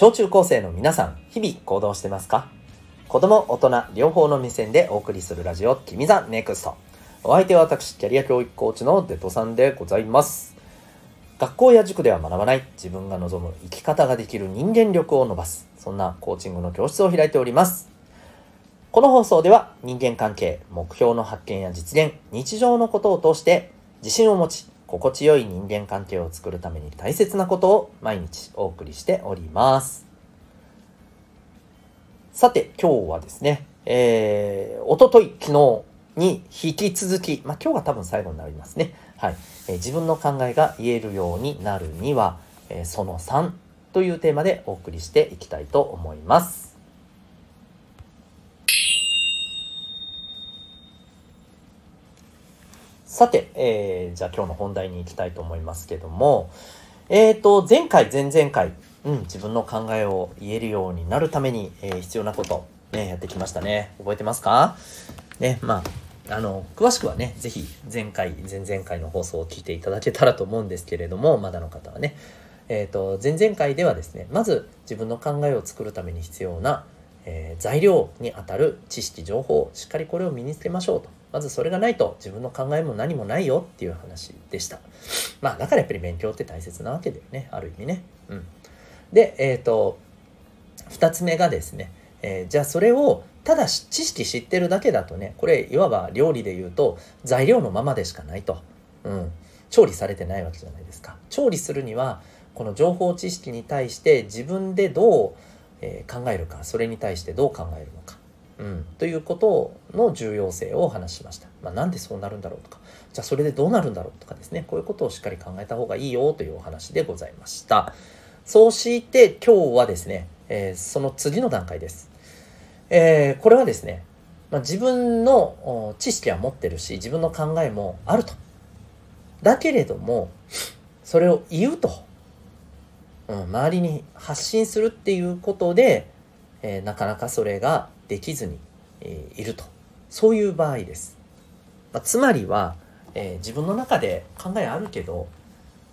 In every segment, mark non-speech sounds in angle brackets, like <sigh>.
小中高生の皆さん、日々行動してますか？子供、大人、両方の目線でお送りするラジオ、君 the NEXT。お相手は私、キャリア教育コーチのデトさんでございます。学校や塾では学ばない自分が望む生き方ができる人間力を伸ばす。そんなコーチングの教室を開いております。この放送では人間関係、目標の発見や実現、日常のことを通して自信を持ち、心地よい人間関係を作るために大切なことを毎日お送りしております。さて、今日はですね、えー、おととい、昨日に引き続き、まあ、今日が多分最後になりますね。はい。えー、自分の考えが言えるようになるには、えー、その3というテーマでお送りしていきたいと思います。さて、えー、じゃあ今日の本題に行きたいと思いますけども、えっ、ー、と、前回、前々回、うん、自分の考えを言えるようになるために、えー、必要なこと、ね、やってきましたね。覚えてますか？ね、まあ、あの、詳しくはね、ぜひ前回、前々回の放送を聞いていただけたらと思うんですけれども、まだの方はね。えっ、ー、と、前々回ではですね、まず自分の考えを作るために必要な、えー、材料にあたる知識、情報、しっかりこれを身につけましょうと。まずそれがないと自分の考えも何もないよっていう話でした。まあだからやっぱり勉強って大切なわけだよね。ある意味ね。うん。で、えっ、ー、と、二つ目がですね、えー、じゃあそれをただ知識知ってるだけだとね、これいわば料理で言うと材料のままでしかないと。うん。調理されてないわけじゃないですか。調理するには、この情報知識に対して自分でどう、えー、考えるか、それに対してどう考えるのか。うん、ということの重要性を話しました。まあ、なんでそうなるんだろうとか、じゃあそれでどうなるんだろうとかですね、こういうことをしっかり考えた方がいいよというお話でございました。そうして今日はですね、えー、その次の段階です。えー、これはですね、まあ、自分の知識は持ってるし、自分の考えもあると。だけれども、それを言うと、うん、周りに発信するっていうことで、えー、なかなかそれができずに、え、いると。そういう場合です、まあ、つまりは、えー、自分の中で考えあるけど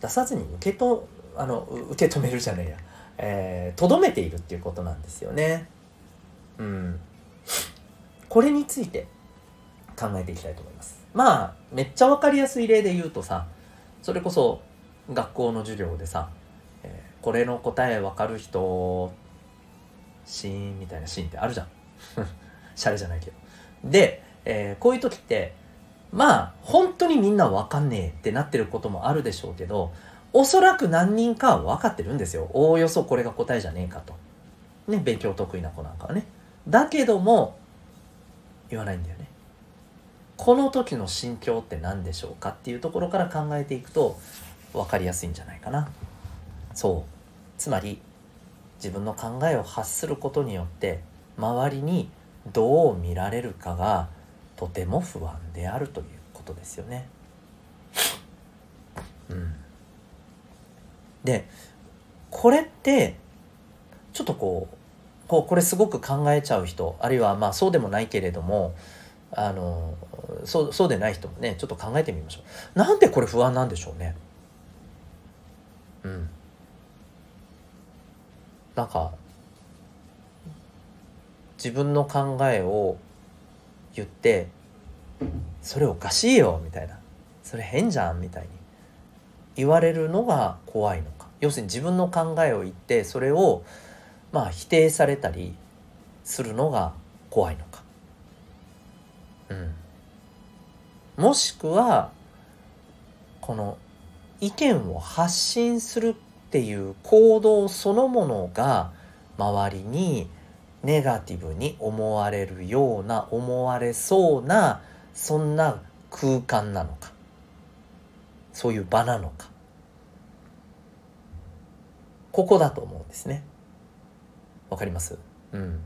出さずに受けとあの受け止めるじゃねえや。えー、めているっていうことなんですよね。うん。これについて考えていきたいと思います。まあめっちゃ分かりやすい例で言うとさそれこそ学校の授業でさ、えー、これの答え分かる人シーンみたいなシーンってあるじゃん。<laughs> シャレじゃないけど。で、えー、こういう時って、まあ、本当にみんなわかんねえってなってることもあるでしょうけど、おそらく何人かは分かってるんですよ。おおよそこれが答えじゃねえかと。ね、勉強得意な子なんかはね。だけども、言わないんだよね。この時の心境って何でしょうかっていうところから考えていくと分かりやすいんじゃないかな。そう。つまり、自分の考えを発することによって周りにどう見られるかがとても不安であるということですよね。うん、でこれってちょっとこうこうこれすごく考えちゃう人あるいはまあそうでもないけれどもあのそうそうでない人もねちょっと考えてみましょう。なんでこれ不安なんでしょうね？うん。なんか自分の考えを言ってそれおかしいよみたいな。それ変じゃんみたいに。言われるのが怖いのか。要するに自分の考えを言ってそれをまあ否定されたりするのが怖いのか。うん。もしくはこの意見を発信するっていう行動そのものが周りにネガティブに思われるような思われそうなそんな空間なのか。そういう場なのか。ここだと思うんですね。わかります？うん。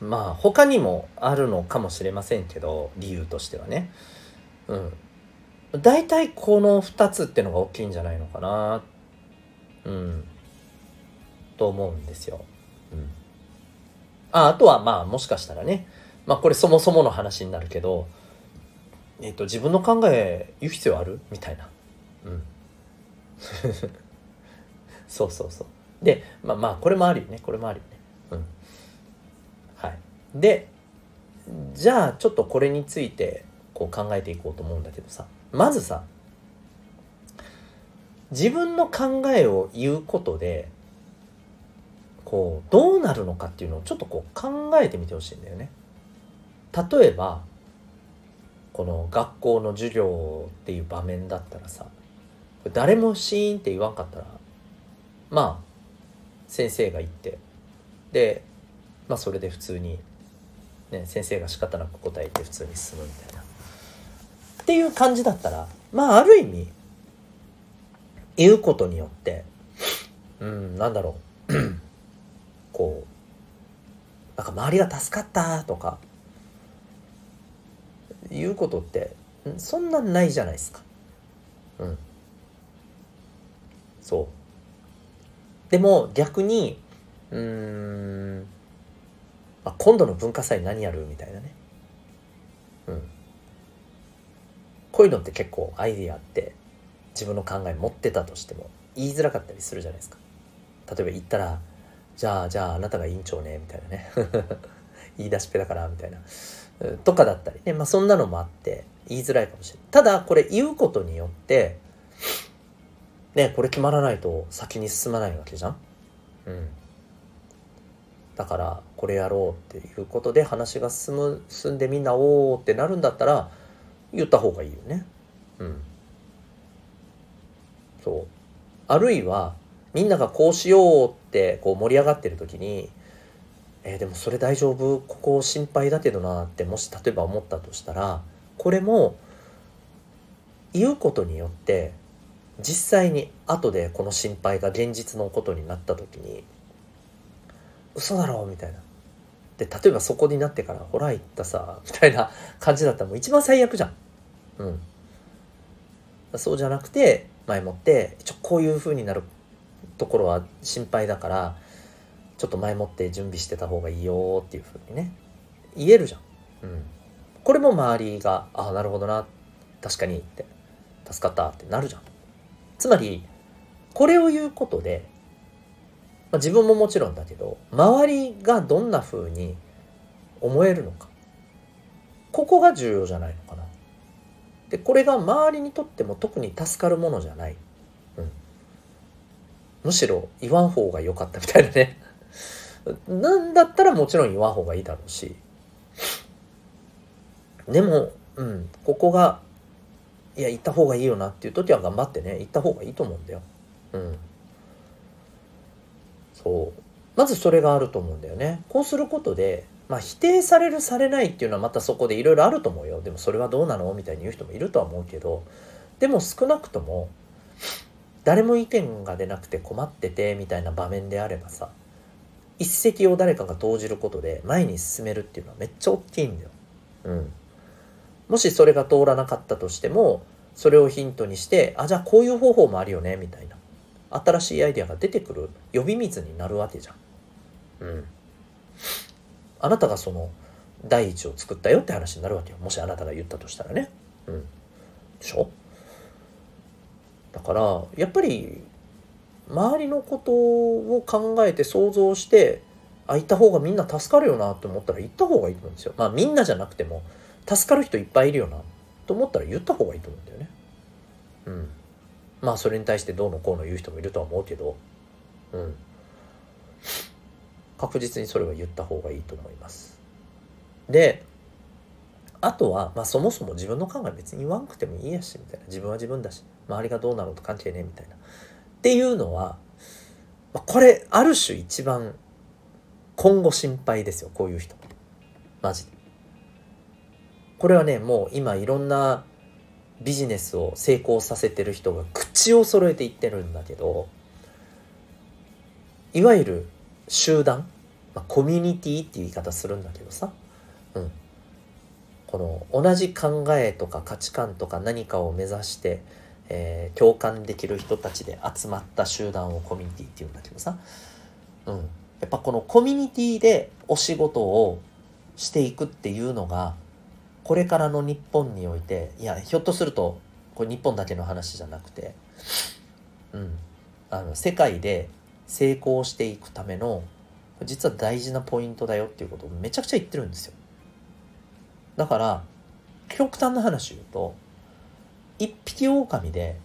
まあ他にもあるのかもしれませんけど理由としてはね。うん。大体この2つってのが大きいんじゃないのかな。うん。と思うんですよ。うん。ああとはまあもしかしたらね。まあこれそもそもの話になるけどえっ、と自分の考え言う必要ある？みたいな。うん。<laughs> そうそうそう。でまあまあこれもあるよね。これもあるよね。うん。はい。でじゃあちょっとこれについてこう考えていこうと思うんだけどさ。まずさ自分の考えを言うことでこうどうなるのかっていうのをちょっとこう考えてみてほしいんだよね。例えばこの学校の授業っていう場面だったらさ誰もシーンって言わんかったらまあ先生が言ってでまあそれで普通に、ね、先生が仕方なく答えて普通に進むみたいな。っていう感じだったらまあある意味言うことによってうんなんだろうこうなんか周りが助かったとかいうことってそんなないじゃないですか。うん。そう。でも逆にうん、まあ、今度の文化祭何やるみたいなね。うん。こういうのって結構アイディアって自分の考え持ってたとしても言いづらかったりするじゃないですか。例えば言ったらじゃあじゃああなたが委員長ねみたいなね。<laughs> 言い出しっぺだからみたいな。とかだったり。ねまあそんなのもあって言いづらいかもしれない。ただこれ言うことによってねこれ決まらないと先に進まないわけじゃん。うん。だからこれやろうっていうことで話が進む進んでみんなおおってなるんだったら言った方がいいよね。うん。そう。あるいはみんながこうしようってこう盛り上がってる時にえー、でもそれ大丈夫？ここ心配だけどなってもし例えば思ったとしたらこれも言うことによって実際に後でこの心配が現実のことになった時に嘘だろみたいな。で例えばそこになってからほら言ったさみたいな <laughs> 感じだったらもう一番最悪じゃん。うん。そうじゃなくて前もって一応こういう風になるところは心配だからちょっと前もって準備してた方がいいよっていう風にね言えるじゃん。うん。これも周りが「ああなるほどな確かに」って「助かった」ってなるじゃん。つまりこれを言うことで、まあ、自分ももちろんだけど周りがどんな風に思えるのかここが重要じゃないのかな。でこれが周りにとっても特に助かるものじゃない。むしろ言わん方が良かったみたいなね <laughs> なんだったらもちろん言わん方がいいだろうしでも、うん、ここがいや行った方がいいよなっていう時は頑張ってね行った方がいいと思うんだよ。うん。そう。まずそれがあると思うんだよね。こうすることで、まあ否定されるされないっていうのはまたそこでいろいろあると思うよ。でもそれはどうなの？みたいに言う人もいるとは思うけど、でも少なくとも誰も意見が出なくて困っててみたいな場面であればさ、一石を誰かが投じることで前に進めるっていうのはめっちゃ大きいんだよ。うん。もしそれが通らなかったとしても、それをヒントにして、あ、じゃあこういう方法もあるよね、みたいな。新しいアイデアが出てくる呼び水になるわけじゃん。うん。あなたがその第一を作ったよって話になるわけよ。もしあなたが言ったとしたらね。うん。でしょ？だから、やっぱり周りのことを考えて想像してあ行った方がみんな助かるよなと思ったら行った方がいいと思うんですよ。まあみんなじゃなくても助かる人いっぱいいるよなと思ったら言った方がいいと思うんだよね。うん。まあそれに対してどうのこうの言う人もいるとは思うけど。うん。確実にそれは言った方がいいと思います。であとは、まあ、そもそも自分の考え別に言わんくてもいいやしみたいな。自分は自分だし。周りがどうなろうと関係ねえみたいなっていうのは、これ、ある種一番今後心配ですよ、こういう人。マジで。これはね、もう今いろんなビジネスを成功させてる人が口を揃えて言ってるんだけど、いわゆる集団、まあ、コミュニティっていう言い方するんだけどさ、うん。この同じ考えとか価値観とか何かを目指してえー、共感できる人たちで集まった集団をコミュニティっていうんだけどさ、うん、やっぱこのコミュニティでお仕事をしていくっていうのがこれからの日本においていやひょっとするとこれ日本だけの話じゃなくて、うん、あの世界で成功していくための実は大事なポイントだよっていうことをめちゃくちゃ言ってるんですよ。だから極端な話言うと一匹狼で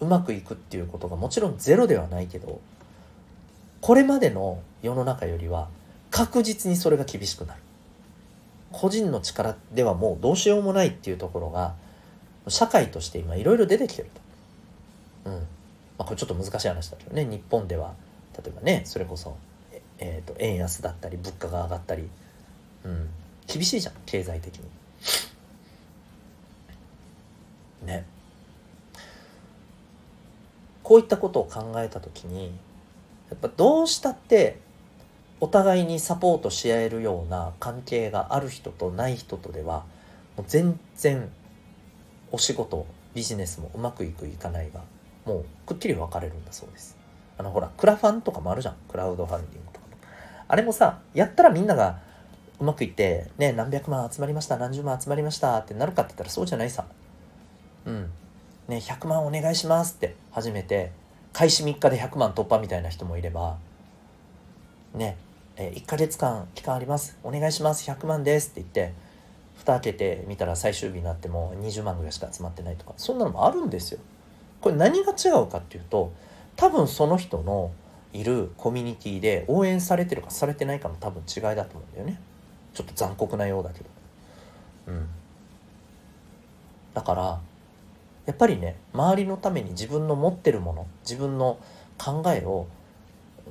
うまくいくっていうことがもちろんゼロではないけどこれまでの世の中よりは確実にそれが厳しくなる個人の力ではもうどうしようもないっていうところが社会として今いろいろ出てきてると。うん。まあこれちょっと難しい話だけどね、日本では、例えばね、それこそ、えっ、ー、と、円安だったり、物価が上がったり、うん。厳しいじゃん、経済的に。ね。こういったことを考えた時に、やっぱどうしたってお互いにサポートし合えるような関係がある人とない人とではもう全然お仕事ビジネスもうまくいくいかないがもうくっきり分かれるんだそうです。あのほらクラファンとかもあるじゃん。クラウドファンディングとかも。あれもさやったらみんながうまくいってね何百万集まりました何十万集まりましたってなるかって言ったらそうじゃないさ。うんね100万お願いしますって初めて開始3日で100万突破みたいな人もいればねえ1ヶ月間期間あります？お願いします100万ですって言って蓋開けてみたら最終日になっても20万ぐらいしか集まってないとかそんなのもあるんですよ。これ何が違うかっていうと多分その人のいるコミュニティで応援されてるかされてないかの多分違いだと思うんだよね。ちょっと残酷なようだけど。うん。だからやっぱりね周りのために自分の持ってるもの自分の考えを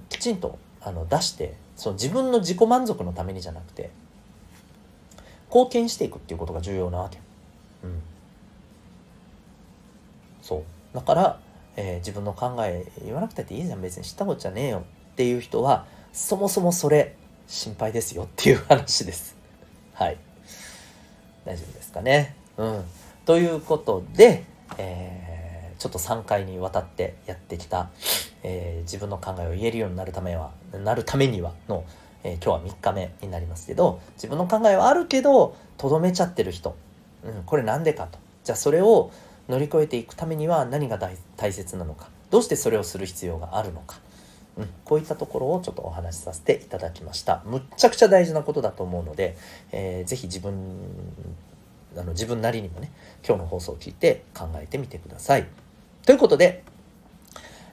きちんとあの出してその自分の自己満足のためにじゃなくて貢献していくっていうことが重要なわけ。うん。そう。だから、えー、自分の考え言わなくたっていいじゃん別に知ったことじゃねえよっていう人はそもそもそれ心配ですよっていう話です。はい。大丈夫ですかね。うん。ということで、えー、ちょっと3回にわたってやってきた、えー、自分の考えを言えるようになるためは、なるためにはの、えー、今日は3日目になりますけど、自分の考えはあるけど、とどめちゃってる人、うん、これなんでかと。じゃあそれを乗り越えていくためには何が大切なのか。どうしてそれをする必要があるのか。うん、こういったところをちょっとお話しさせていただきました。むっちゃくちゃ大事なことだと思うので、えー、ぜひ自分、あの自分なりにもね、今日の放送を聞いて考えてみてください。ということで、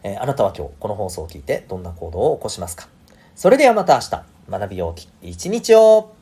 えー、あなたは今日この放送を聞いてどんな行動を起こしますか？それではまた明日、学びようき一日を